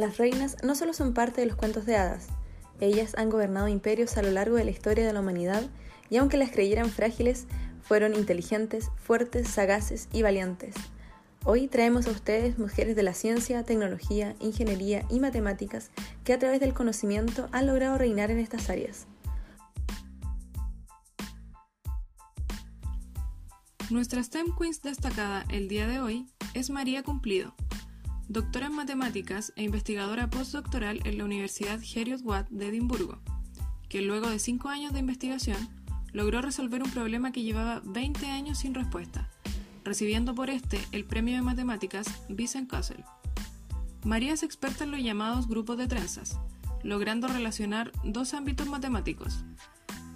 Las reinas no solo son parte de los cuentos de hadas, ellas han gobernado imperios a lo largo de la historia de la humanidad y aunque las creyeran frágiles, fueron inteligentes, fuertes, sagaces y valientes. Hoy traemos a ustedes mujeres de la ciencia, tecnología, ingeniería y matemáticas que a través del conocimiento han logrado reinar en estas áreas. Nuestra STEM Queens destacada el día de hoy es María Cumplido, doctora en matemáticas e investigadora postdoctoral en la Universidad Heriot-Watt de Edimburgo, que luego de cinco años de investigación logró resolver un problema que llevaba 20 años sin respuesta, recibiendo por este el premio de matemáticas Vincent Castle. María es experta en los llamados grupos de trenzas, logrando relacionar dos ámbitos matemáticos,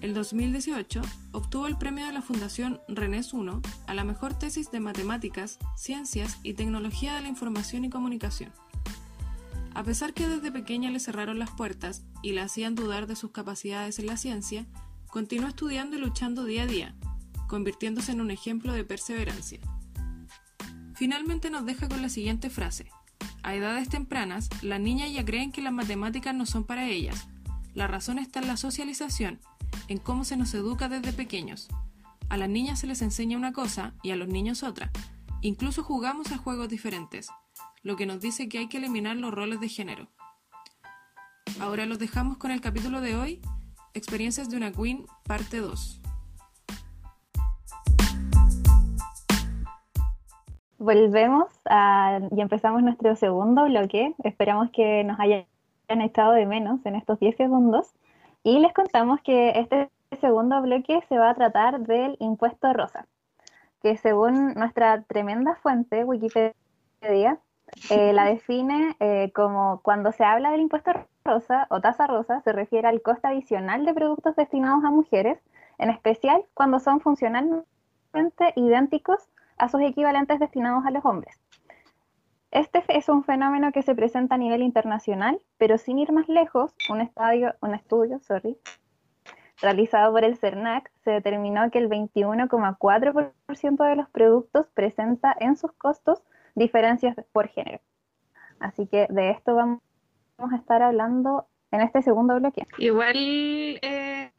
el 2018 obtuvo el premio de la Fundación Renés I a la mejor tesis de matemáticas, ciencias y tecnología de la información y comunicación. A pesar que desde pequeña le cerraron las puertas y la hacían dudar de sus capacidades en la ciencia, continuó estudiando y luchando día a día, convirtiéndose en un ejemplo de perseverancia. Finalmente nos deja con la siguiente frase. A edades tempranas, las niñas ya creen que las matemáticas no son para ellas. La razón está en la socialización en cómo se nos educa desde pequeños. A las niñas se les enseña una cosa y a los niños otra. Incluso jugamos a juegos diferentes, lo que nos dice que hay que eliminar los roles de género. Ahora los dejamos con el capítulo de hoy, Experiencias de una Queen, parte 2. Volvemos y empezamos nuestro segundo bloque. Esperamos que nos hayan echado de menos en estos 10 segundos. Y les contamos que este segundo bloque se va a tratar del impuesto rosa, que según nuestra tremenda fuente, Wikipedia, eh, la define eh, como cuando se habla del impuesto rosa o tasa rosa, se refiere al costo adicional de productos destinados a mujeres, en especial cuando son funcionalmente idénticos a sus equivalentes destinados a los hombres. Este es un fenómeno que se presenta a nivel internacional, pero sin ir más lejos, un, un estudio sorry, realizado por el CERNAC se determinó que el 21,4% de los productos presenta en sus costos diferencias por género. Así que de esto vamos a estar hablando en este segundo bloque. Igual eh,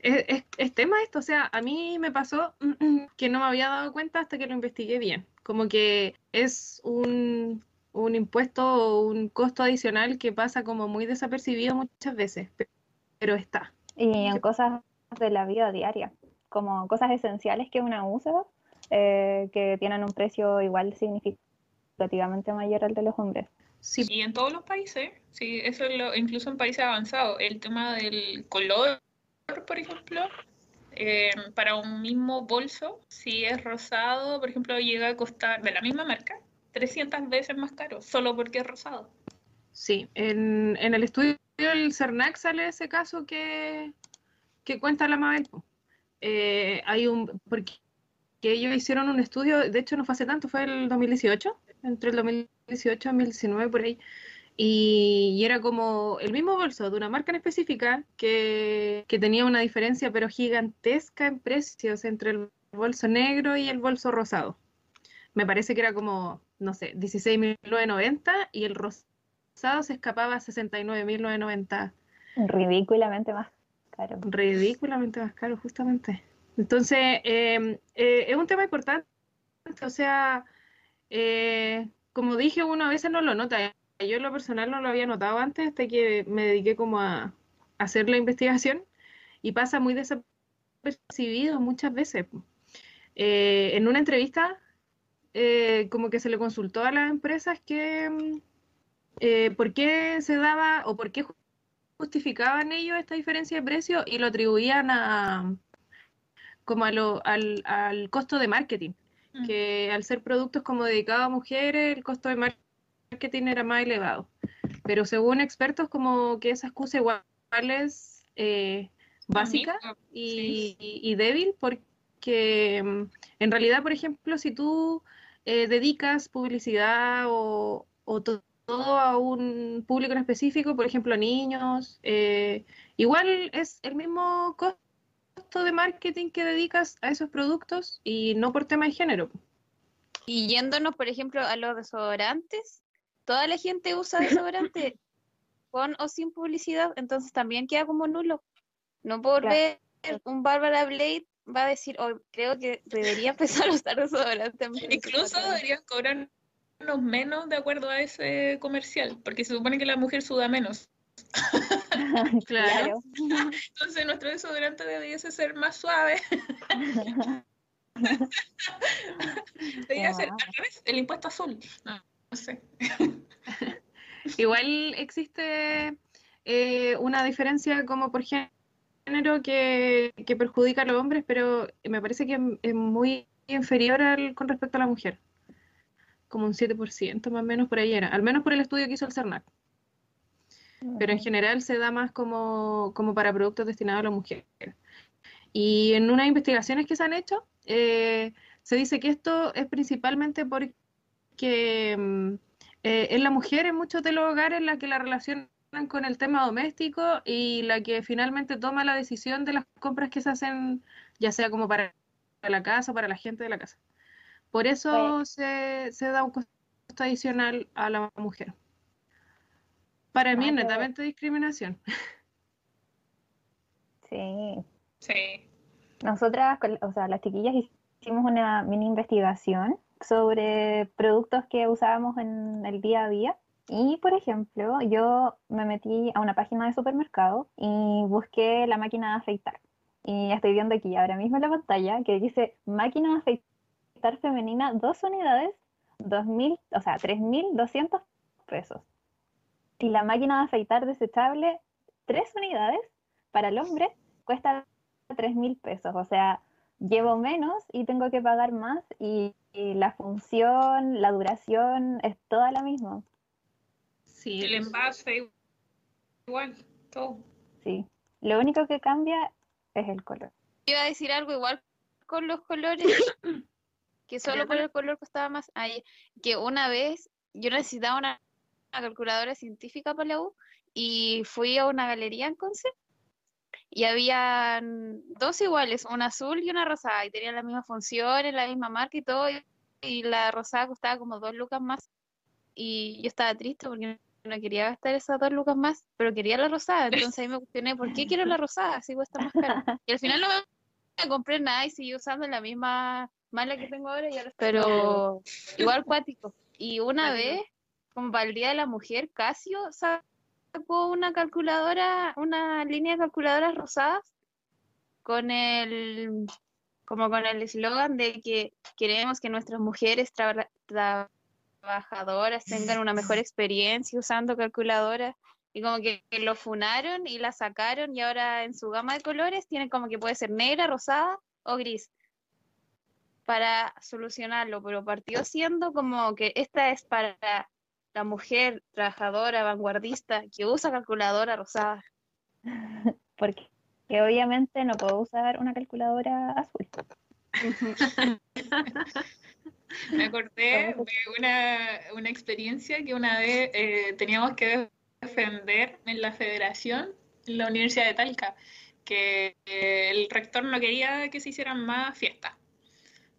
es, es, tema esto, o sea, a mí me pasó que no me había dado cuenta hasta que lo investigué bien. Como que es un, un impuesto o un costo adicional que pasa como muy desapercibido muchas veces, pero está. Y en cosas de la vida diaria, como cosas esenciales que uno usa, eh, que tienen un precio igual significativamente mayor al de los hombres. Sí, y en todos los países, sí, eso es lo, incluso en países avanzados, el tema del color, por ejemplo, eh, para un mismo bolso, si es rosado, por ejemplo, llega a costar de la misma marca 300 veces más caro, solo porque es rosado. Sí, en, en el estudio del CERNAC sale ese caso que, que cuenta la Mabel. Eh, hay un, porque ellos hicieron un estudio, de hecho no fue hace tanto, fue el 2018, entre el 2018 y 2019 por ahí, y, era como el mismo bolso de una marca en específica que, tenía una diferencia pero gigantesca en precios entre el bolso negro y el bolso rosado. Me parece que era como, no sé, 16.990 y el rosado se escapaba a 69.990. Ridículamente más caro. Ridículamente más caro, justamente. Entonces, em, eh, es un tema importante. O sea, eh, como dije, uno a veces no lo nota yo en lo personal no lo había notado antes hasta que me dediqué como a, hacer la investigación y pasa muy desapercibido muchas veces. Eh, en una entrevista, eh, como que se le consultó a las empresas que mm, eh, por qué se daba o por qué justificaban ellos esta diferencia de precio y lo atribuían a como a lo, al, al costo de marketing, mm. que al ser productos como dedicados a mujeres, el costo de marketing marketing era más elevado. Pero según expertos, como que esa excusa igual es eh, básica y, débil, porque mm, en realidad, por ejemplo, si tú eh, dedicas publicidad o, todo a un público en específico, por ejemplo, niños, eh, igual es el mismo costo de marketing que dedicas a esos productos y no por tema de género. Y yéndonos, por ejemplo, a los desodorantes, toda la gente usa desodorante con o sin publicidad, entonces también queda como nulo. No por ver un Bárbara Blade va a decir, oh, creo que debería empezar a usar desodorante. Incluso deberían cobrar menos de acuerdo a ese comercial, porque se supone que la mujer suda menos. claro. Entonces nuestro desodorante debiese ser más suave. Debería ser el impuesto azul. No, sé. Igual existe eh, una diferencia como por género que, que, perjudica a los hombres, pero me parece que es muy inferior al, con respecto a la mujer. Como un 7% más o menos por ahí era, al menos por el estudio que hizo el CERNAC pero en general se da más como, para productos destinados a la mujer. Y en unas investigaciones que se han hecho, eh, se dice que esto es principalmente porque mm, eh, es la mujer en muchos de los hogares la que la relacionan con el tema doméstico y la que finalmente toma la decisión de las compras que se hacen, ya sea como para la casa o para la gente de la casa. Por eso se, se da un costo adicional a la mujer. Para mí, netamente discriminación. Sí. Sí. Nosotras, o sea, las chiquillas hicimos una mini investigación sobre productos que usábamos en el día a día. Y, por ejemplo, yo me metí a una página de supermercado y busqué la máquina de afeitar. Y estoy viendo aquí ahora mismo en la pantalla que dice máquina de afeitar femenina, dos unidades, 2.000, o sea, 3.200 pesos. Y la máquina de afeitar desechable, tres unidades para el hombre, cuesta tres mil pesos. O sea, llevo menos y tengo que pagar más la función, la duración es toda la misma. Sí. El envase igual, todo. Sí. Lo único que cambia es el color. Iba a decir algo igual con los colores, que solo por el color costaba más. Ay, que una vez yo necesitaba una calculadora científica para la U y fui a una galería en Conce y había dos iguales, una azul y una rosada, y tenían la misma función, la misma marca y todo, y, la rosada costaba como dos lucas más. Y yo estaba triste porque no quería gastar esas dos lucas más, pero quería la rosada, entonces ahí me cuestioné, ¿por qué quiero la rosada? Si cuesta más cara. Y al final no me compré nada y seguí usando la misma mala que tengo ahora, y pero igual cuático. Y una vez como para el Día de la Mujer, Casio sacó una calculadora, una línea de calculadoras rosadas con el como con el eslogan de que queremos que nuestras mujeres trabajadoras tengan una mejor experiencia usando calculadoras y como que, lo funaron y la sacaron y ahora en su gama de colores tiene como que puede ser negra, rosada o gris para solucionarlo, pero partió siendo como que esta es para la mujer trabajadora, vanguardista, que usa calculadora rosada. Porque obviamente no puedo usar una calculadora azul. Me acordé de una, una, experiencia que una vez eh, teníamos que defender en la federación, en la Universidad de Talca, que eh, el rector no quería que se hicieran más fiestas.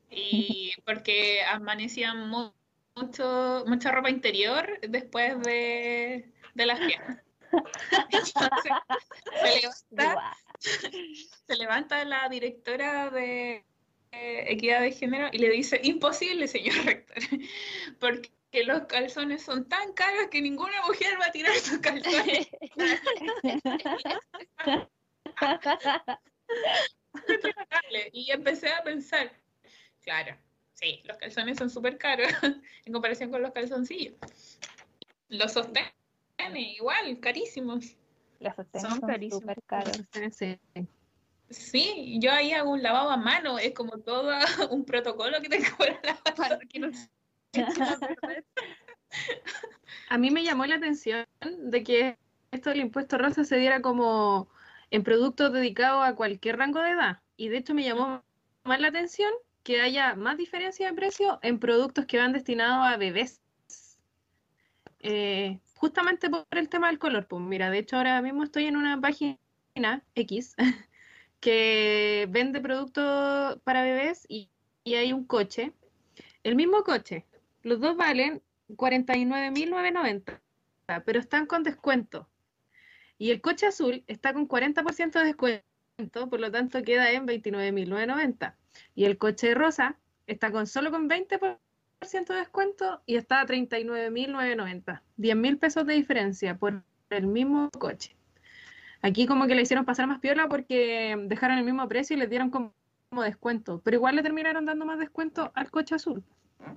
Y porque amanecían muy mucho, mucha ropa interior después de, de las fiestas. se, levanta, la directora de Equidad de Género y le dice, imposible, señor rector, porque los calzones son tan caros que ninguna mujer va a tirar sus calzones. y empecé a pensar, claro, Sí, los calzones son súper caros en comparación con los calzoncillos. Los sostenes igual, carísimos. Los sostenes son, carísimos. caros. Sí. yo ahí hago un lavado a mano, es como todo un protocolo que tengo para lavar para que no A mí me llamó la atención de que esto del impuesto rosa se diera como en productos dedicados a cualquier rango de edad. Y de hecho me llamó más la atención que haya más diferencia de precio en productos que van destinados a bebés. Eh, justamente por el tema del color. Pues mira, de hecho ahora mismo estoy en una página X que vende productos para bebés y, hay un coche. El mismo coche. Los dos valen 49.990, pero están con descuento. Y el coche azul está con 40% de descuento, por lo tanto queda en 29.990. Y el coche rosa está con solo con 20% de descuento y está a 39.990. 10.000 pesos de diferencia por el mismo coche. Aquí como que le hicieron pasar más piola porque dejaron el mismo precio y le dieron como, descuento, pero igual le terminaron dando más descuento al coche azul.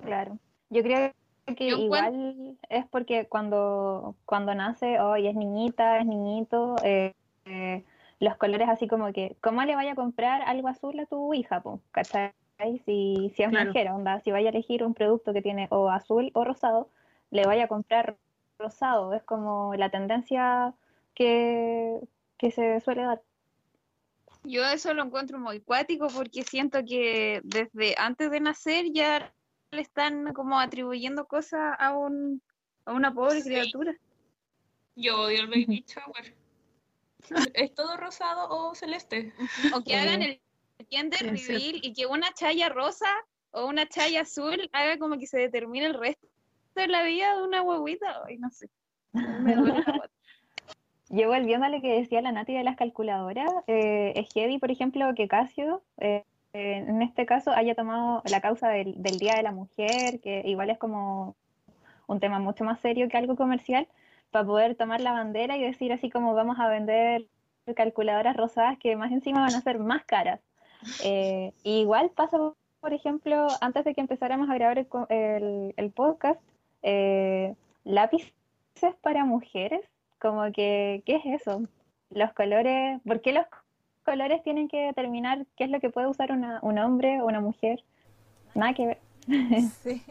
Claro. Yo creo que igual es porque cuando, cuando nace, hoy es niñita, es niñito, eh, eh, los colores así como que, ¿cómo le vaya a comprar algo azul a tu hija? Po? ¿Cachai? Si, si es mujer, onda, si vaya a elegir un producto que tiene o azul o rosado, le vaya a comprar rosado. Es como la tendencia que, que se suele dar. Yo eso lo encuentro muy cuático porque siento que desde antes de nacer ya le están como atribuyendo cosas a, un, a una pobre criatura. Yo odio el baby shower. ¿Es todo rosado o celeste? O que hagan el gender reveal y que una chaya rosa o una chaya azul haga como que se determine el resto de la vida de una huevita. Ay, no sé. Me duele la Yo volviendo a lo que decía la Nati de las calculadoras, eh, es heavy, por ejemplo, que Casio, eh, en este caso, haya tomado la causa del, Día de la Mujer, que igual es como un tema mucho más serio que algo comercial, para poder tomar la bandera y decir así como vamos a vender calculadoras rosadas que más encima van a ser más caras. Eh, igual pasa, por ejemplo, antes de que empezáramos a grabar el, el podcast, lápices para mujeres como que, ¿qué es eso? Los colores, ¿por qué los colores tienen que determinar qué es lo que puede usar una, un hombre o una mujer? Nada que ver. Sí.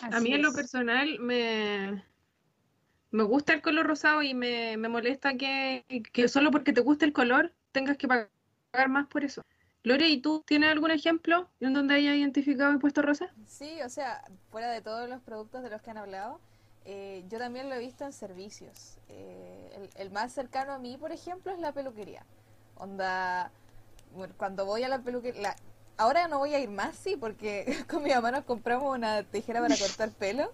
a mí en lo personal me, me gusta el color rosado y me, molesta que, que, solo porque te guste el color tengas que pagar más por eso. Lore, ¿y tú tienes algún ejemplo en donde haya identificado y puesto rosa? Sí, o sea, fuera de todos los productos de los que han hablado, eh, yo también lo he visto en servicios. Eh, el, más cercano a mí, por ejemplo, es la peluquería. Onda, cuando voy a la peluquería, ahora no voy a ir más, sí, porque con mi mamá nos compramos una tijera para cortar pelo.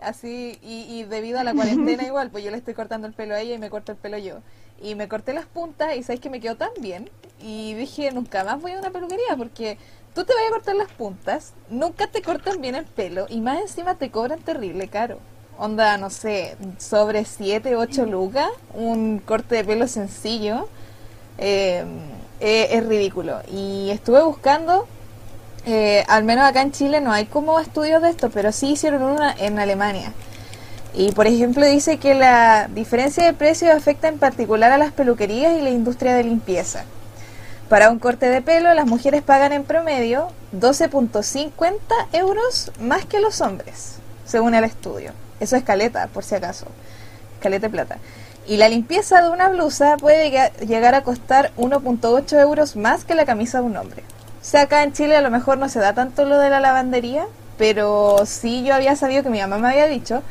Así, y, y debido a la cuarentena igual, pues yo le estoy cortando el pelo a ella y me corto el pelo yo. Y me corté las puntas y sabes que me quedó tan bien. Y dije, nunca más voy a una peluquería porque tú te vas a cortar las puntas, nunca te cortan bien el pelo y más encima te cobran terrible caro onda, no sé, sobre 7, 8 lucas, un corte de pelo sencillo, eh, eh, es ridículo. Y estuve buscando, eh, al menos acá en Chile no hay como estudios de esto, pero sí hicieron una en Alemania. Y por ejemplo dice que la diferencia de precios afecta en particular a las peluquerías y la industria de limpieza. Para un corte de pelo, las mujeres pagan en promedio 12.50 euros más que los hombres, según el estudio. Eso es caleta, por si acaso. Caleta de plata. Y la limpieza de una blusa puede llegar a costar 1.8 euros más que la camisa de un hombre. O sea, acá en Chile a lo mejor no se da tanto lo de la lavandería, pero sí yo había sabido que mi mamá me había dicho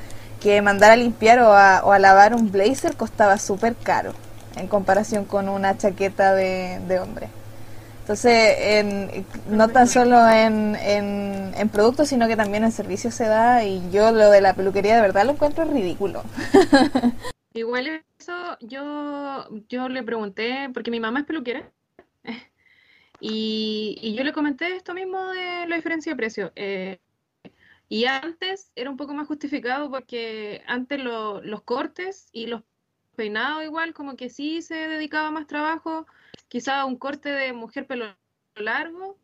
que mandar a limpiar o a, o a lavar un blazer costaba súper caro en comparación con una chaqueta de, hombre. Entonces, en, no tan solo en, en, productos, sino que también en servicios se da y yo lo de la peluquería de verdad lo encuentro ridículo. Igual eso yo, yo le pregunté, porque mi mamá es peluquera, y, y yo le comenté esto mismo de la diferencia de precio. Eh, y antes era un poco más justificado porque antes los cortes y los peinados igual como que sí se dedicaba más trabajo quizá un corte de mujer pelo largo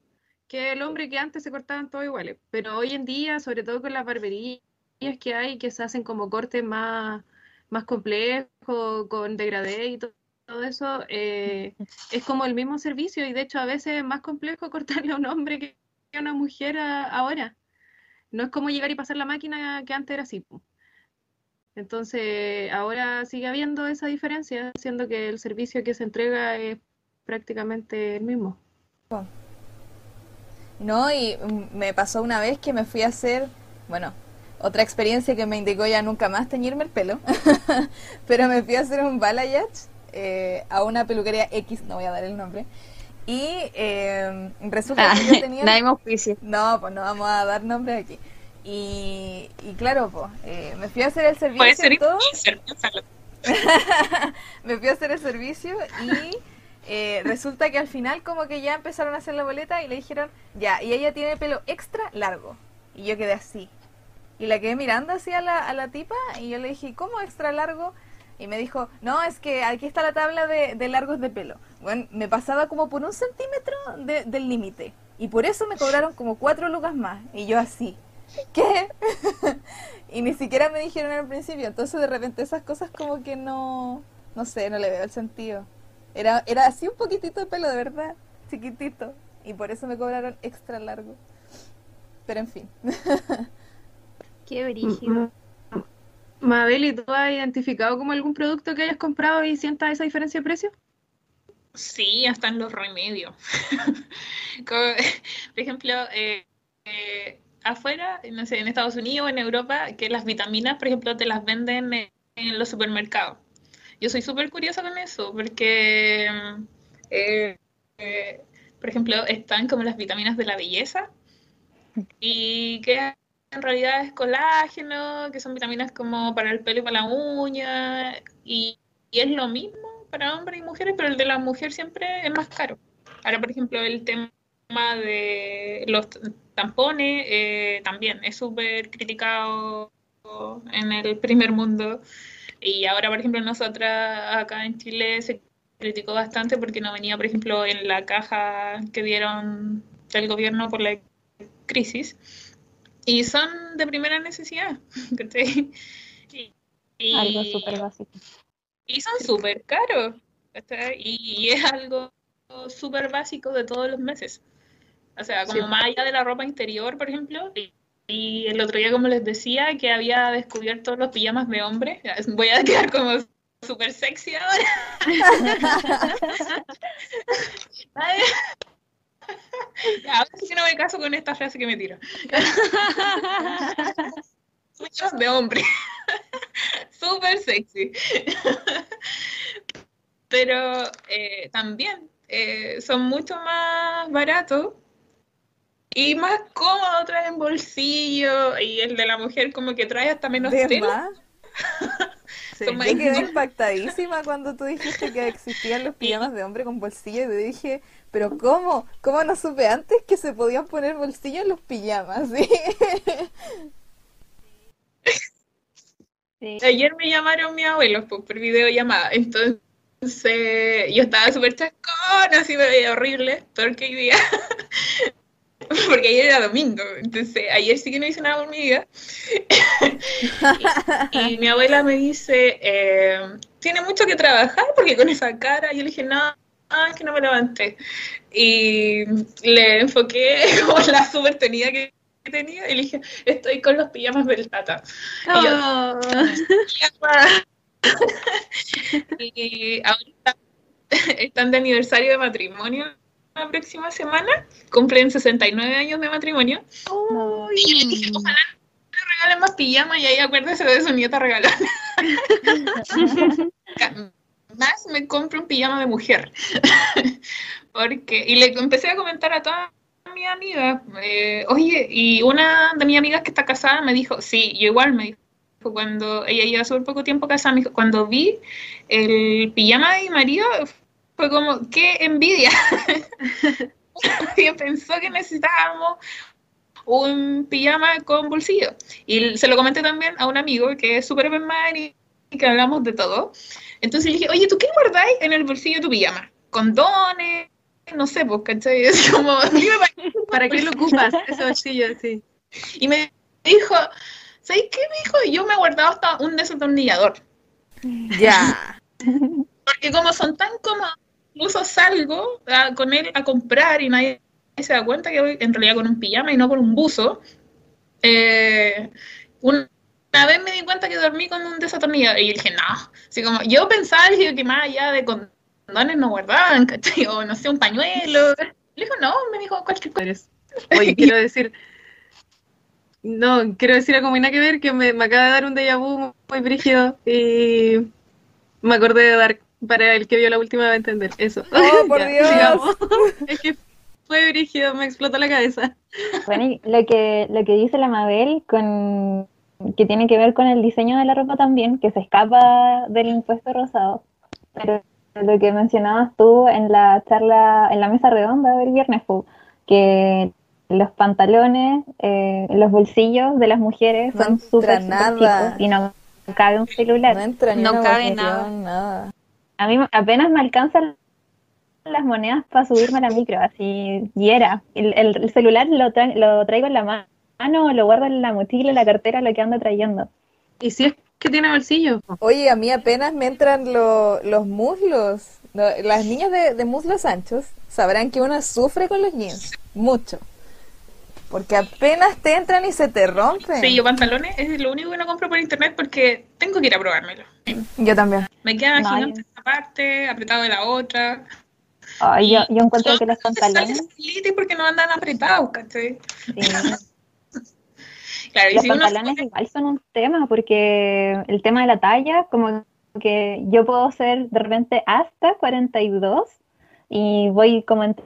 que el hombre que antes se cortaban todos iguales. Pero hoy en día, sobre todo con las barberías que hay, que se hacen como cortes más, más complejos, con degradé y todo, eso, eh, es como el mismo servicio y de hecho a veces es más complejo cortarle a un hombre que a una mujer ahora. No es como llegar y pasar la máquina que antes era así. Entonces, ahora sigue habiendo esa diferencia, siendo que el servicio que se entrega es prácticamente el mismo. No, y me pasó una vez que me fui a hacer, bueno, otra experiencia que me indicó ya nunca más teñirme el pelo, pero me fui a hacer un balayage eh, a una peluquería X, no voy a dar el nombre, y eh, resulta que yo tenía... no, No, pues no vamos a dar nombre aquí. Y, y claro, pues, eh, me fui a hacer el servicio Puede ser y todo. me fui a hacer el servicio y eh, resulta que al final como que ya empezaron a hacer la boleta y le dijeron, ya, y ella tiene pelo extra largo. Y yo quedé así. Y la quedé mirando así a la, a la tipa y yo le dije, ¿cómo extra largo? Y me dijo, no, es que aquí está la tabla de, de largos de pelo. Bueno, me pasaba como por un centímetro de- del límite. Y por eso me cobraron como cuatro lucas más. Y yo así, ¿qué? y ni siquiera me dijeron al principio. Entonces de repente esas cosas como que no, no sé, no le veo el sentido. Era, era así un poquitito de pelo, de verdad, chiquitito. Y por eso me cobraron extra largo. Pero en fin. Qué brígido. Mabel, ¿y tú has identificado como algún producto que hayas comprado y sientas esa diferencia de precio? Sí, hasta en los remedios. Como, por ejemplo, eh, eh, afuera, no sé, en Estados Unidos o en Europa, que las vitaminas, por ejemplo, te las venden en, en los supermercados. Yo soy súper curiosa con eso, porque, eh, eh, por ejemplo, están como las vitaminas de la belleza, y que en realidad es colágeno, que son vitaminas como para el pelo y para la uña, y, es lo mismo para hombres y mujeres, pero el de la mujer siempre es más caro. Ahora, por ejemplo, el tema de los tampones eh, también es súper criticado en el primer mundo. Y ahora, por ejemplo, nosotras acá en Chile se criticó bastante porque no venía, por ejemplo, en la caja que dieron del gobierno por la crisis. Y son de primera necesidad. ¿cachai? Y- y- Algo súper básico. y son súper caros. ¿cachai? Y, y es algo súper básico de todos los meses. O sea, como Sí. más allá de la ropa interior, por ejemplo. Y, y el otro día, como les decía, que había descubierto los pijamas de hombre. Voy a quedar como súper sexy ahora. Ahora sí que no me caso con esta frase que me tiro. Pijamas de hombre. Súper sexy. Pero eh, también eh, son mucho más baratos y más cómodos, traen bolsillo y el de la mujer como que trae hasta menos ¿De tela. Sí. Yo quedé impactadísima cuando tú dijiste que existían los pijamas de hombre con bolsillo y te dije, pero ¿cómo? ¿Cómo no supe antes que se podían poner bolsillo en los pijamas? ¿sí? Sí. Ayer me llamaron mis abuelos pues, por videollamada, entonces yo estaba súper chascona, así me veía horrible, peor que hoy día, porque ayer era domingo, entonces ayer sí que no hice nada por mi vida. Y, y mi abuela me dice, eh, tiene mucho que trabajar porque con esa cara, yo le dije, no, no, es que no me levanté. Y le enfoqué como la súper tenida que tenía y le dije, estoy con los pijamas del tata. Y yo, Oh. y ahorita están de aniversario de matrimonio la próxima semana, cumplen 69 años de matrimonio. Y yo les dije, ojalá le regalen más pijamas y ahí acuérdese de su nieta regalona. Más me compro un pijama de mujer. Porque, y le empecé a comentar a todas mis amigas, eh, oye, y una de mis amigas que está casada me dijo, sí, yo igual me dijo, cuando ella lleva súper poco tiempo casada, me dijo, cuando vi el pijama de mi marido, fue como, qué envidia. y pensó que necesitábamos un pijama con bolsillo. Y se lo comenté también a un amigo que es súper mind y que hablamos de todo. Entonces le dije, oye, ¿tú qué guardáis en el bolsillo de tu pijama? ¿Condones? No sé, pues, ¿cachai? Es como, ¿Para qué lo ocupas? Ese bolsillo, sí. y me dijo, ¿sabes qué? Me dijo, yo me he guardado hasta un desatornillador. Ya. Porque como son tan cómodos, incluso salgo a- con él a comprar y nadie se da cuenta que voy en realidad con un pijama y no con un buzo. Eh, un- una vez me di cuenta que dormí con un desatornillador y dije, no. Así como, yo pensaba dije, que más allá de condones no guardaban, ¿cachai? O no sé, un pañuelo. Le dijo, no, me dijo cualquier cosa. Oye, quiero decir, no, quiero decir algo muy nada que ver, que me, me acaba de dar un déjà vu muy brígido y me acordé de Dark, para el que vio la última va a entender eso. Oh, por Ya, Dios. sigamos. Es que fue brígido, me explotó la cabeza. Bueno, y lo que, lo que dice la Mabel con que tiene que ver con el diseño de la ropa también, que se escapa del impuesto rosado. Pero lo que mencionabas tú en la charla, en la mesa redonda del viernes, fue que los pantalones, eh, los bolsillos de las mujeres No son súper chicos y no cabe un celular. No entra ni No una cabe nada. nada. A mí apenas me alcanzan las monedas para subirme a la micro, así, y era. El, el- el celular lo, tra- lo traigo en la ma- mano, lo guardo en la mochila, en la cartera, lo que ando trayendo. Y si es que tiene bolsillo. Oye, a mí apenas me entran lo- los muslos. No, Las niñas de, de muslos anchos sabrán que uno sufre con los jeans. Mucho. Porque apenas te entran y se te rompen. Sí, yo pantalones es lo único que no compro por internet porque tengo que ir a probármelo. Yo también. Me quedan No, gigantes de una parte, apretado de la otra. Ay, yo, yo encuentro que los no pantalones, porque no andan apretados, ¿cachai? sí, Claro, y los si uno pantalones igual son un tema, porque el tema de la talla, como que yo puedo ser de repente hasta 42 y voy como entre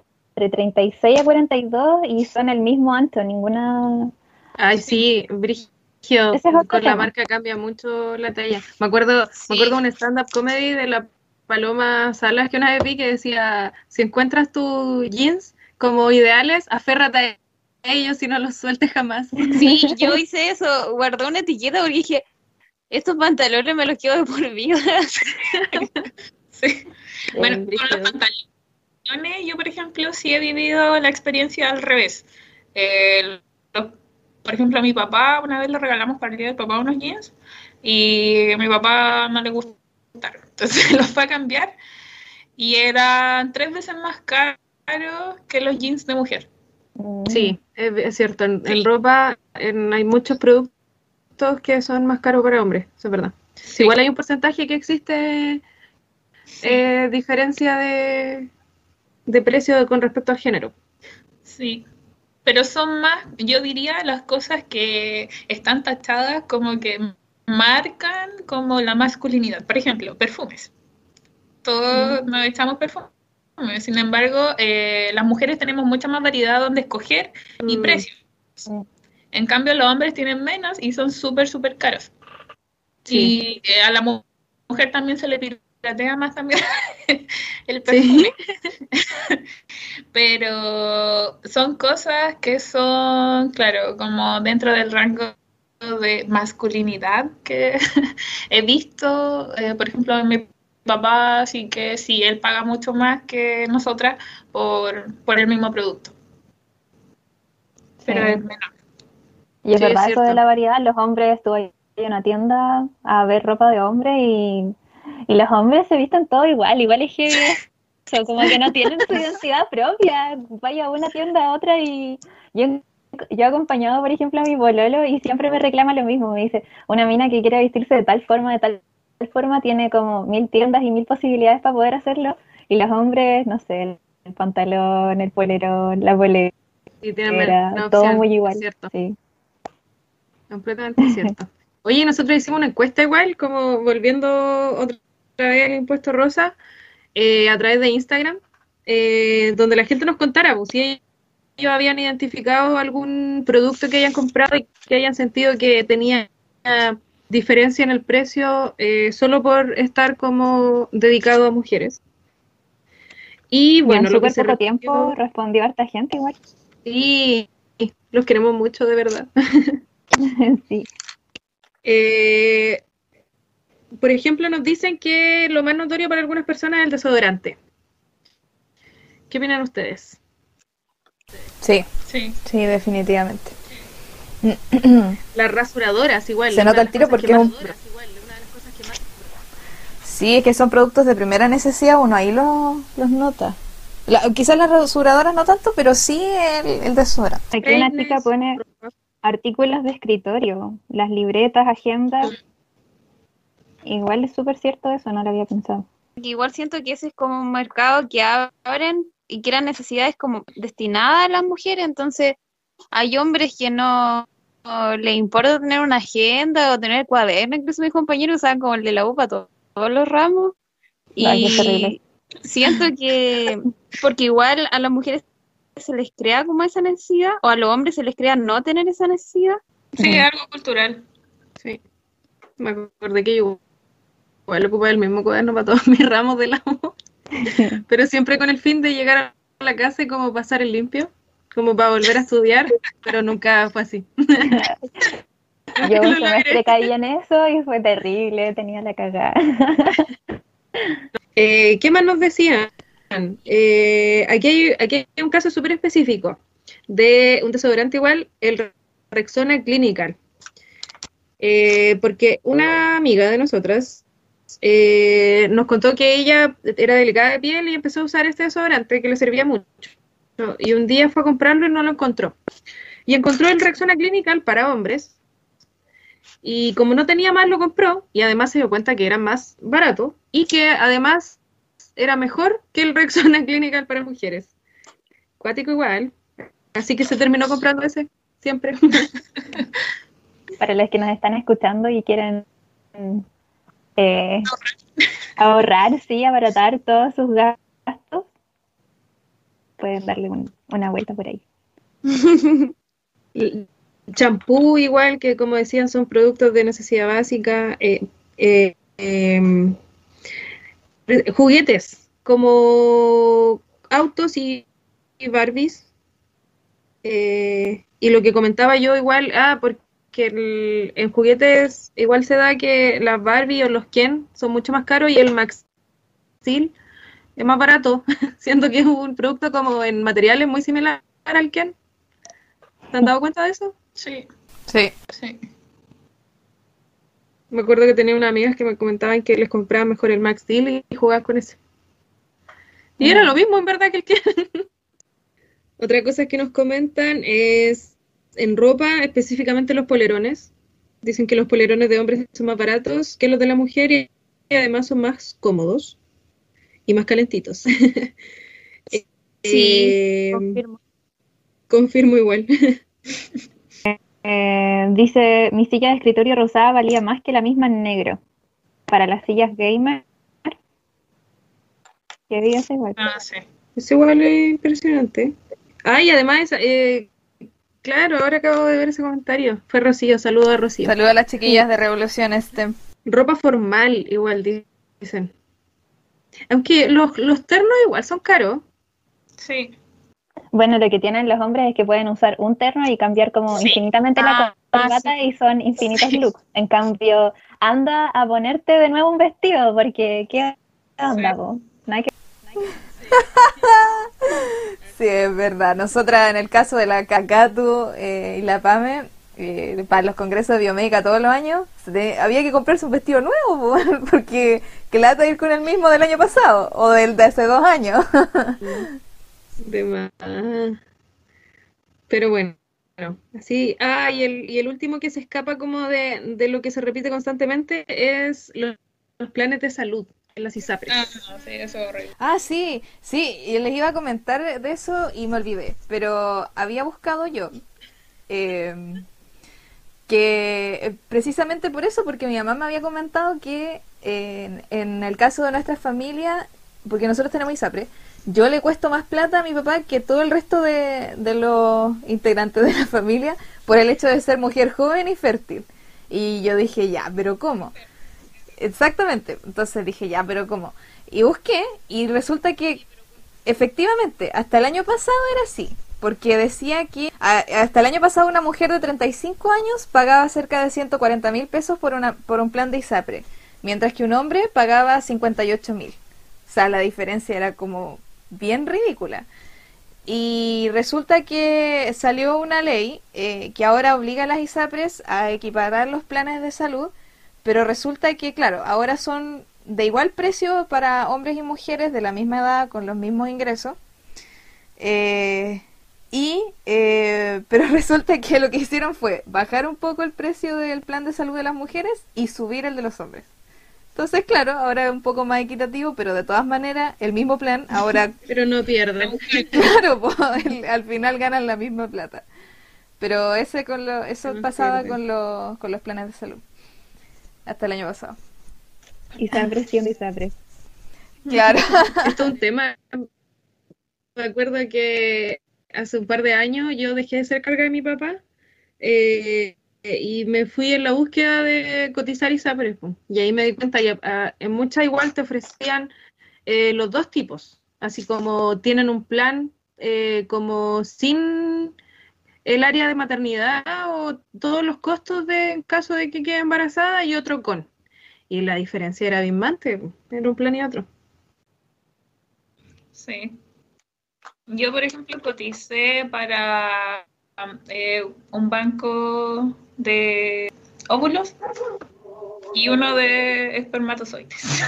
36 a 42 y son el mismo ancho, ninguna... Ay, sí, Brigio, Ese es con la tema. marca cambia mucho la talla. Me acuerdo, Sí. me acuerdo de un stand-up comedy de la Paloma Salas que una vez vi que decía, si encuentras tus jeans como ideales, aférrate a ellos y no los sueltes jamás. Sí, yo hice eso, guardé una etiqueta porque dije, estos pantalones me los quedo de por vida. Sí. Bueno, con los pantalones, yo por ejemplo sí he vivido la experiencia al revés. Eh, los- por ejemplo, a mi papá una vez le regalamos para el día del papá unos jeans y a mi papá no le gustaron. Entonces los fue a cambiar y eran tres veces más caros que los jeans de mujer. mm, Sí, es, cierto. En, ropa en- hay muchos productos que son más caros para hombres, eso es verdad. Sí. Igual hay un porcentaje que existe eh, diferencia de, de precio con respecto al género. Sí, pero son más, yo diría, las cosas que están tachadas como que marcan como la masculinidad. Por ejemplo, perfumes. Todos nos echamos perfumes. Sin embargo, eh, las mujeres tenemos mucha más variedad donde escoger y Mm, precios. Mm. En cambio, los hombres tienen menos y son súper, súper caros. Sí. Y eh, a la mu- mujer también se le piratea más también el perfume. Pero son cosas que son, claro, como dentro del rango de masculinidad que he visto. Eh, por ejemplo, mi papá sí que sí, él paga mucho más que nosotras por, por el mismo producto. Pero Sí. es menor. Y es Sí, es eso de la variedad, los hombres, vas a una tienda a ver ropa de hombre y, y los hombres se visten todo igual, igual es que eso, como que no tienen su identidad propia, vaya a una tienda a otra y yo, yo he acompañado, por ejemplo, a mi bololo y siempre me reclama lo mismo, me dice, una mina que quiere vestirse de tal forma, de tal forma, tiene como mil tiendas y mil posibilidades para poder hacerlo, y los hombres, no sé, el, pantalón, el polerón, la bolera, Sí, menos todo muy igual, cierto. sí. Completamente cierto. Oye, nosotros hicimos una encuesta igual, como volviendo otra vez al impuesto rosa, eh, a través de Instagram, eh, donde la gente nos contara pues, si ellos habían identificado algún producto que hayan comprado y que hayan sentido que tenía diferencia en el precio eh, solo por estar como dedicado a mujeres. Y Y bueno, en lo que se poco tiempo repitió- respondió harta gente igual. sí, los queremos mucho, de verdad. sí. Eh, por ejemplo, nos dicen que lo más notorio para algunas personas es el desodorante. ¿Qué opinan ustedes? Sí, Sí. sí, definitivamente. Las rasuradoras igual. Se nota el tiro porque que es un- rasuradoras igual, una de las cosas que más- Sí, es que son productos de primera necesidad, uno ahí los, los nota. La- quizás las rasuradoras no tanto, pero sí el, el desodorante. Aquí una chica pone artículos de escritorio, las libretas, agendas. Igual es súper cierto eso, no lo había pensado. Igual siento que ese es como un mercado que abren y que eran necesidades como destinadas a las mujeres, entonces hay hombres que no, no le importa tener una agenda o tener cuaderno, incluso mis compañeros usaban como el de la UPA to- todos los ramos y siento que, porque igual a las mujeres se les crea como esa necesidad o a los hombres se les crea no tener esa necesidad. Sí, es algo cultural. Sí. Me acordé que yo igual ocupaba el mismo cuaderno para todos mis ramos de la U, pero siempre con el fin de llegar a la casa y como pasar el limpio, como para volver a estudiar, pero nunca fue así. Yo un semestre caí en eso y fue terrible, tenía la cagada. Eh, ¿Qué más nos decían? Eh, aquí, hay, aquí hay un caso súper específico de un desodorante igual, el Rexona Clinical. Eh, porque una amiga de nosotras eh, nos contó que ella era delicada de piel y empezó a usar este desodorante que le servía mucho. Y un día fue a comprarlo y no lo encontró. Y encontró el Rexona Clinical para hombres. Y como no tenía más, lo compró. Y además se dio cuenta que era más barato. Y que además era mejor que el Rexona Clinical para mujeres. Cuático igual. Así que se terminó comprando ese. Siempre. Para los que nos están escuchando y quieren eh, ahorrar, sí, abaratar todos sus gastos, pueden darle un- una vuelta por ahí. Champú igual, que como decían, son productos de necesidad básica. eh, eh, em, juguetes, como autos y, Barbies. Eh, y lo que comentaba yo igual, ah, porque en juguetes igual se da que las Barbie o los Ken son mucho más caros y el Max Steel es más barato, siendo que es un producto como en materiales muy similar al Ken. ¿Se han dado cuenta de eso? Sí, Sí. sí. Me acuerdo que tenía unas amigas que me comentaban que les compraban mejor el Max Steel y, jugaban con ese. Y era lo mismo, en verdad, que el que. Otra cosa que nos comentan es en ropa, específicamente los polerones. Dicen que los polerones de hombres son más baratos que los de la mujer y además son más cómodos y más calentitos. Sí, Eh, confirmo. confirmo igual. Eh, dice, mi silla de escritorio rosada valía más que la misma en negro. Para las sillas gamer, ¿qué día es igual? Ah, sí. Es igual es impresionante. Ah, y además, eh, claro, ahora acabo de ver ese comentario. Fue Rocío, saludo a Rocío. Saludos a las chiquillas de Revolución STEM. Ropa formal, igual di- dicen. Aunque los, los ternos igual son caros. Sí. Bueno, lo que tienen los hombres es que pueden usar un terno y cambiar como Sí. infinitamente la Ah, corbata y son infinitos looks. En cambio, anda a ponerte de nuevo un vestido porque ¿qué onda, Sí. po? Nada que- Sí, es verdad. Nosotras, en el caso de la Cacatu eh, y la Pame, eh, para los congresos de biomédica todos los años, había que comprarse un vestido nuevo, po, porque que lata ir con el mismo del año pasado o del de hace dos años. De más. Pero bueno, así. Ah, y el, y el último que se escapa como de, de lo que se repite constantemente es los, los planes de salud en las ISAPRES. Ah, no, sí, eso es horrible. Ah, sí, sí, y les iba a comentar de eso y me olvidé, pero había buscado yo eh, que eh, precisamente por eso, porque mi mamá me había comentado que en, en el caso de nuestra familia, porque nosotros tenemos ISAPRE, yo le cuesto más plata a mi papá que todo el resto de, de los integrantes de la familia por el hecho de ser mujer joven y fértil. Y yo dije, ya, pero ¿cómo? Exactamente. Entonces dije, ya, pero ¿cómo? Y busqué y resulta que efectivamente, hasta el año pasado era así. Porque decía que hasta el año pasado una mujer de 35 años pagaba cerca de 140 mil pesos por, una, por un plan de ISAPRE, mientras que un hombre pagaba 58 mil. O sea, la diferencia era como bien ridícula. Y resulta que salió una ley eh, que ahora obliga a las ISAPRES a equiparar los planes de salud, pero resulta que, claro, ahora son de igual precio para hombres y mujeres de la misma edad, con los mismos ingresos. Eh, y, eh, pero resulta que lo que hicieron fue bajar un poco el precio del plan de salud de las mujeres y subir el de los hombres. Entonces, claro, ahora es un poco más equitativo, pero de todas maneras, el mismo plan, ahora Pero no pierden. Claro, el- al final ganan la misma plata. Pero ese con lo, eso No pasaba con, los con los planes de salud. Hasta el año pasado. Isapre siendo Isapre. Claro. Esto es un tema. Me acuerdo que hace un par de años yo dejé de ser carga de mi papá eh, y me fui en la búsqueda de cotizar ISAPRES. Y ahí me di cuenta, y ah, en muchas igual te ofrecían eh, los dos tipos, así como tienen un plan eh, como sin el área de maternidad o todos los costos de en caso de que quede embarazada y otro con. Y la diferencia era abismante entre un plan y otro. Sí. Yo, por ejemplo, coticé para eh, un banco de óvulos y uno de espermatozoides.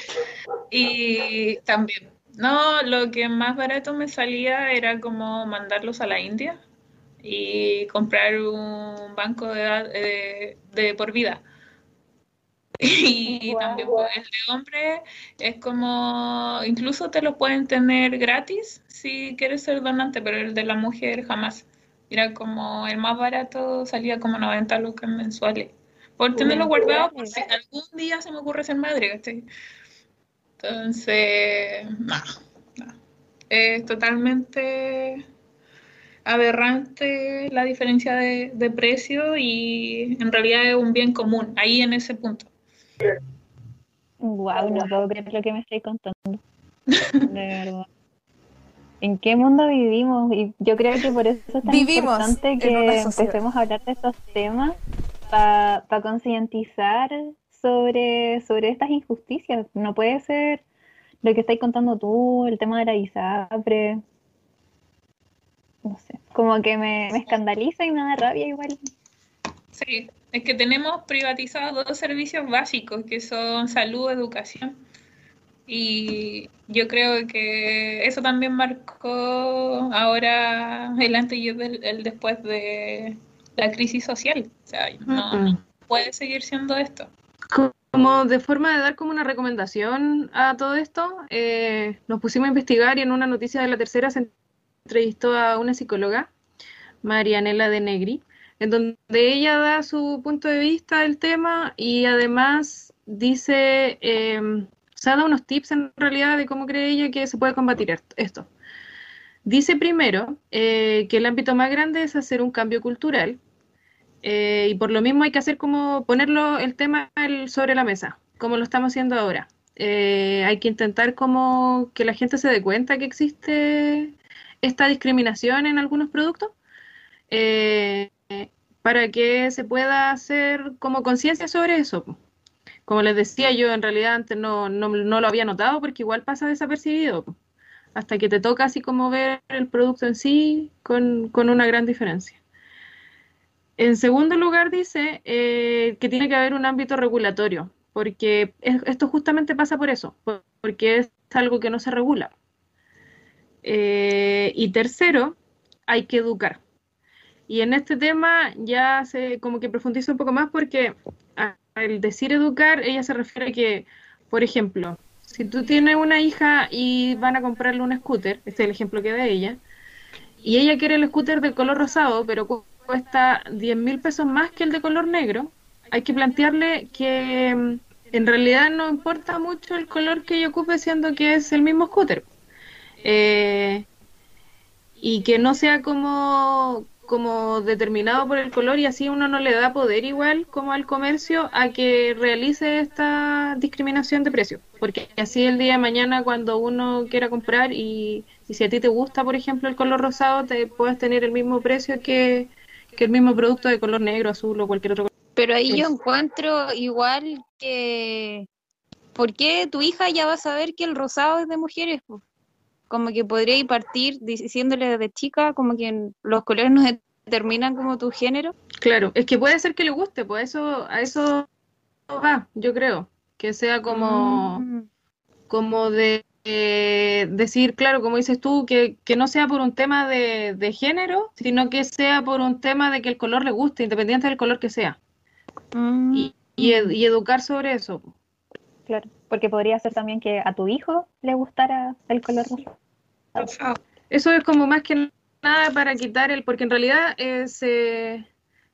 y también, no, lo que más barato me salía era como mandarlos a la India y comprar un banco de, eh, de por vida. Y también pues, el de hombre es como, incluso te lo pueden tener gratis si quieres ser donante, pero el de la mujer jamás. Era como el más barato, salía como 90 lucas mensuales. Por tenerlo guardado por si algún día se me ocurre ser madre. Entonces, no, no. Es totalmente aberrante la diferencia de, de precio y en realidad es un bien común, ahí en ese punto. Wow, no puedo creer lo que me estoy contando. De verdad. ¿En qué mundo vivimos? Y yo creo que por eso es tan Vivimos importante que empecemos a hablar de estos temas para concientizar sobre, sobre estas injusticias. No puede ser lo que estáis contando tú, el tema de la ISAPRE. No sé, como que me, me escandaliza y me da rabia igual. Sí, es que tenemos privatizados dos servicios básicos que son salud, educación. Y yo creo que eso también marcó ahora el antes y el, el después de la crisis social. O sea, no, no puede seguir siendo esto. Como de forma de dar como una recomendación a todo esto, eh, nos pusimos a investigar y en una noticia de la tercera se entrevistó a una psicóloga, Marianela de Negri, en donde ella da su punto de vista del tema y además dice, eh, o sea, da unos tips en realidad de cómo cree ella que se puede combatir est- esto. Dice primero eh, que el ámbito más grande es hacer un cambio cultural eh, y por lo mismo hay que hacer como ponerlo el tema sobre la mesa, como lo estamos haciendo ahora. Eh, hay que intentar como que la gente se dé cuenta que existe esta discriminación en algunos productos para que se pueda hacer como conciencia sobre eso. Como les decía, yo en realidad antes no, no, no lo había notado porque igual pasa desapercibido, hasta que te toca así como ver el producto en sí con, con una gran diferencia. En segundo lugar, dice eh, que tiene que haber un ámbito regulatorio, porque es- esto justamente pasa por eso, por- porque es algo que no se regula. Eh, y tercero, hay que educar. Y en este tema ya se como que profundiza un poco más porque al decir educar, ella se refiere a que, por ejemplo, si tú tienes una hija y van a comprarle un scooter, este es el ejemplo que da ella, y ella quiere el scooter de color rosado, pero cu- cuesta 10 mil pesos más que el de color negro, hay que plantearle que mm, en realidad no importa mucho el color que ella ocupe, siendo que es el mismo scooter. Eh, y que no sea como, como determinado por el color y así uno no le da poder igual como al comercio a que realice esta discriminación de precio. Porque así el día de mañana cuando uno quiera comprar y, y si a ti te gusta, por ejemplo, el color rosado, te puedes tener el mismo precio que, que el mismo producto de color negro, azul o cualquier otro color. Pero ahí yo encuentro igual que, ¿por qué tu hija ya va a saber que el rosado es de mujeres? Como que podría partir diciéndole desde chica como que los colores no determinan como tu género. Claro, es que puede ser que le guste, pues eso, a eso va, yo creo, que sea como... Mm. como de eh, decir, claro, como dices tú, que, que no sea por un tema de, de género, sino que sea por un tema de que el color le guste, independiente del color que sea. Mm. Y, y, ed- y educar sobre eso. Claro, porque podría ser también que a tu hijo le gustara el color rosa. Eso es como más que nada para quitar el, porque en realidad eh, se,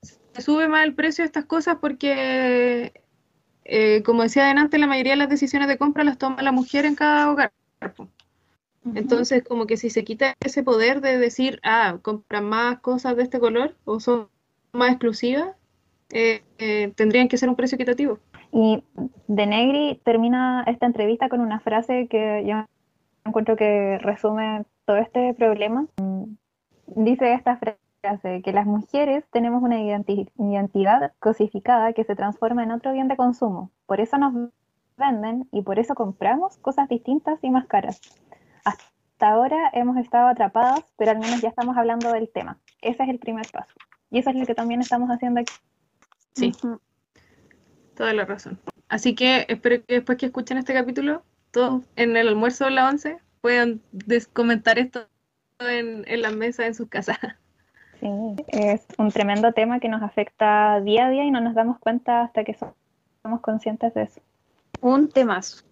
se sube más el precio de estas cosas porque, eh, como decía adelante, la mayoría de las decisiones de compra las toma la mujer en cada hogar. Entonces, como que si se quita ese poder de decir, ah, compran más cosas de este color o son más exclusivas, eh, eh, tendrían que ser un precio equitativo. Y De Negri termina esta entrevista con una frase que yo encuentro que resume todo este problema. Dice esta frase, que las mujeres tenemos una identi- identidad cosificada que se transforma en otro bien de consumo. Por eso nos venden y por eso compramos cosas distintas y más caras. Hasta ahora hemos estado atrapados, pero al menos ya estamos hablando del tema. Ese es el primer paso. Y eso es lo que también estamos haciendo aquí. Sí. Ujú. Toda la razón. Así que espero que después que escuchen este capítulo, todos en el almuerzo de la once puedan des- comentar esto en, en la mesa en sus casas. Sí, es un tremendo tema que nos afecta día a día y no nos damos cuenta hasta que so- somos conscientes de eso. Un temazo.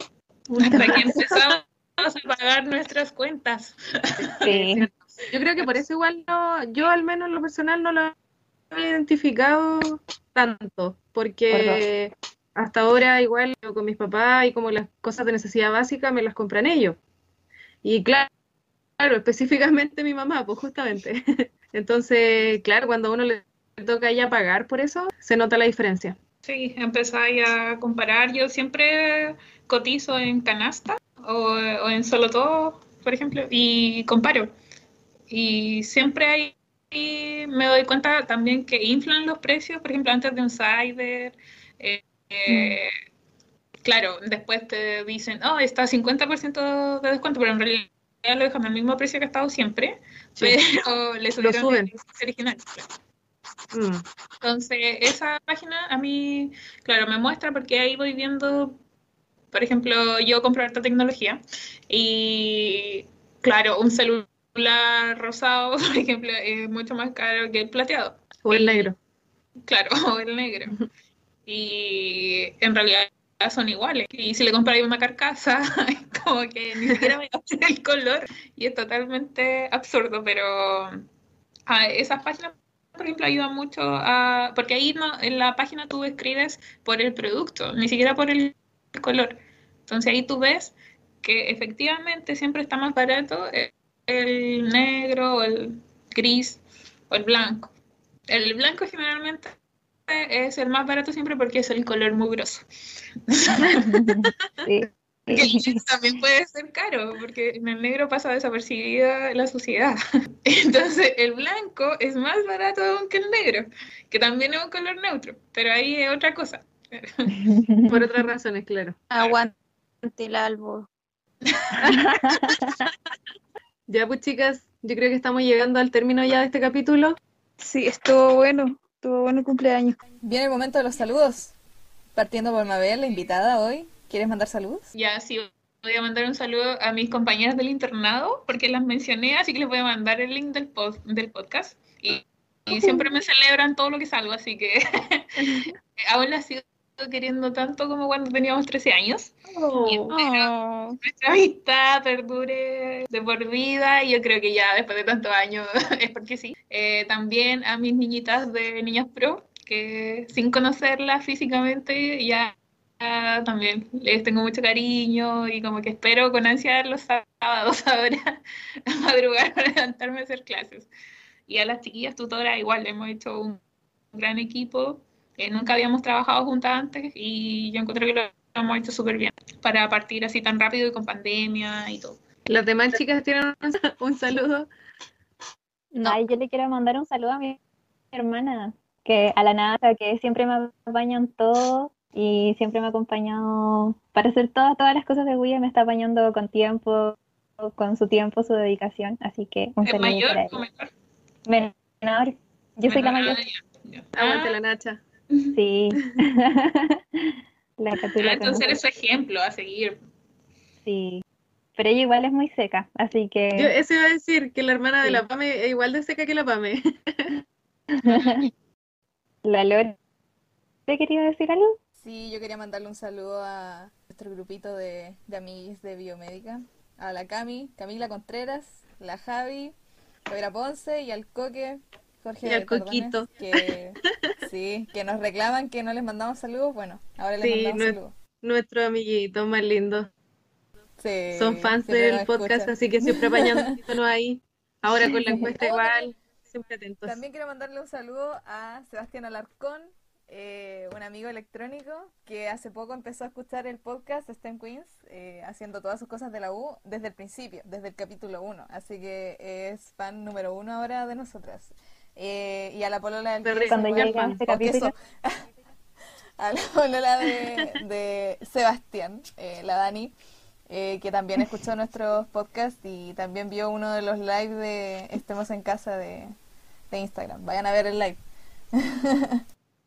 Hasta que empezamos a pagar nuestras cuentas. Sí, Yo creo que por eso igual no, yo al menos en lo personal no lo he identificado tanto, porque hasta ahora igual yo con mis papás y como las cosas de necesidad básica me las compran ellos. Y claro, claro, específicamente mi mamá, pues justamente. Entonces, claro, cuando a uno le toca ya pagar por eso, se nota la diferencia. Sí, empezáis a comparar. Yo siempre cotizo en canasta o, o en solo todo, por ejemplo, y comparo. Y siempre hay, y me doy cuenta también que inflan los precios, por ejemplo, antes de un cider. eh, eh, Claro, después te dicen, oh, está 50% de descuento, pero en realidad lo dejan al mismo precio que ha estado siempre, Sí. pero le subieron suben. el precio original. Mm. Entonces, esa página a mí, claro, me muestra porque ahí voy viendo, por ejemplo, yo compro harta tecnología y, claro, un celular rosado, por ejemplo, es mucho más caro que el plateado, O el negro. claro, o el negro. Y en realidad son iguales. Y si le compráis una carcasa, es como que ni siquiera me hace el color y es totalmente absurdo, pero a esas páginas por ejemplo, ayuda mucho a... Porque ahí no, en la página tú escribes por el producto, ni siquiera por el color. Entonces ahí tú ves que efectivamente siempre está más barato el, negro o el gris o el blanco. El blanco generalmente es el más barato siempre porque es el color mugroso. sí. Que también puede ser caro, porque en el negro pasa desapercibida la suciedad. Entonces, el blanco es más barato aún que el negro, que también es un color neutro, pero ahí es otra cosa. Por otras razones, claro. Aguante el albo. Ya pues chicas, yo creo que estamos llegando al término ya de este capítulo. Sí, estuvo bueno. Estuvo bueno el cumpleaños. Viene el momento de los saludos. Partiendo por Mabel, la invitada hoy. ¿Quieres mandar saludos? Ya sí, voy a mandar un saludo a mis compañeras del internado, porque las mencioné, así que les voy a mandar el link del, pod- del podcast. Y, y siempre me celebran todo lo que salgo, así que aún las sigo queriendo tanto como cuando teníamos 13 años. Y espero Oh. nuestra amistad perdure de por vida y yo creo que ya después de tantos años es porque sí. Eh, también a mis niñitas de Niñas Pro, que sin conocerlas físicamente ya, ya también les tengo mucho cariño y como que espero con ansia los sábados ahora a madrugar para levantarme a hacer clases. Y a las chiquillas tutoras igual, hemos hecho un gran equipo. Eh, nunca habíamos trabajado juntas antes y yo encuentro que lo hemos hecho súper bien para partir así tan rápido y con pandemia y todo. Las demás chicas tienen un, un saludo. No. Ay, yo le quiero mandar un saludo a mi hermana, que a la nada, que siempre me apañan todo y siempre me ha acompañado para hacer todas, todas las cosas de Wii, me está apañando con tiempo, con su tiempo, su dedicación, así que un ¿Es saludo mayor para o menor? Menor, yo soy la mayor, ah. Aguante Ah, la Nacha. Sí. La Catu la entonces eres su ejemplo a seguir. sí. Pero ella igual es muy seca, así Yo que eso iba a decir, que la hermana de la Pame es igual de seca que la Pame. la Lore, ¿te quería decir algo? Sí, yo quería mandarle un saludo a nuestro grupito de, de amiguis de biomédica, a la Cami, Camila Contreras, la Javi, Javiera Ponce y al Coque, Jorge Y al Coquito. que sí, que nos reclaman que no les mandamos saludos, bueno, ahora les Sí, mandamos saludos. Nuestro amiguito más lindo. Sí, son fans del podcast, escuchan. así que siempre apañándonos ahí. Ahora con la encuesta igual, siempre atentos. También quiero mandarle un saludo a Sebastián Alarcón, eh, un amigo electrónico que hace poco empezó a escuchar el podcast STEM Queens, eh, haciendo todas sus cosas de la U desde el principio, desde el capítulo 1. Así que es fan número uno ahora de nosotras. Eh, y a la polola del rico. Cuando este capítulo. a la polola de, de Sebastián, eh, la Dani, eh, que también escuchó nuestros podcasts y también vio uno de los live de Estemos en Casa de, de Instagram. Vayan a ver el live.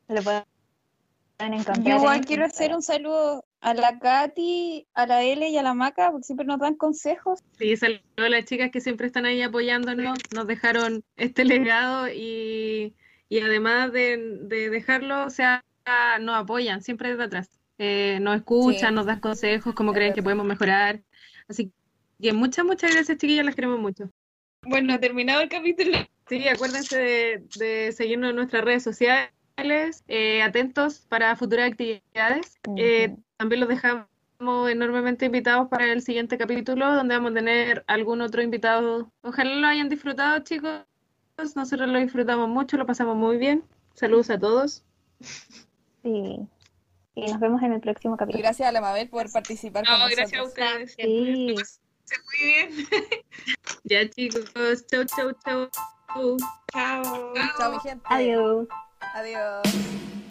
Lo pueden encontrar. Yo igual en quiero hacer un saludo a la Katy, a la L y a la Maca, porque siempre nos dan consejos. Sí, saludos a las chicas que siempre están ahí apoyándonos, nos dejaron este legado y, y además de, de dejarlo, o sea, nos apoyan siempre desde atrás. Eh, nos escuchan, Sí. nos dan consejos, cómo creen que podemos mejorar. Así que muchas, muchas gracias, chiquillas, las queremos mucho. Bueno, terminado el capítulo. Sí, acuérdense de, de seguirnos en nuestras redes sociales, eh, atentos para futuras actividades. Eh. También los dejamos enormemente invitados para el siguiente capítulo, donde vamos a tener algún otro invitado. Ojalá lo hayan disfrutado, chicos. Nosotros lo disfrutamos mucho, lo pasamos muy bien. Saludos a todos. Sí. Y nos vemos en el próximo Y capítulo. gracias a la Mabel por participar con No, gracias a nosotros. ustedes. Sí. Muy bien. Ya, chicos. Chau, chau, chau. Chao. Chao, mi gente. Adiós. Adiós.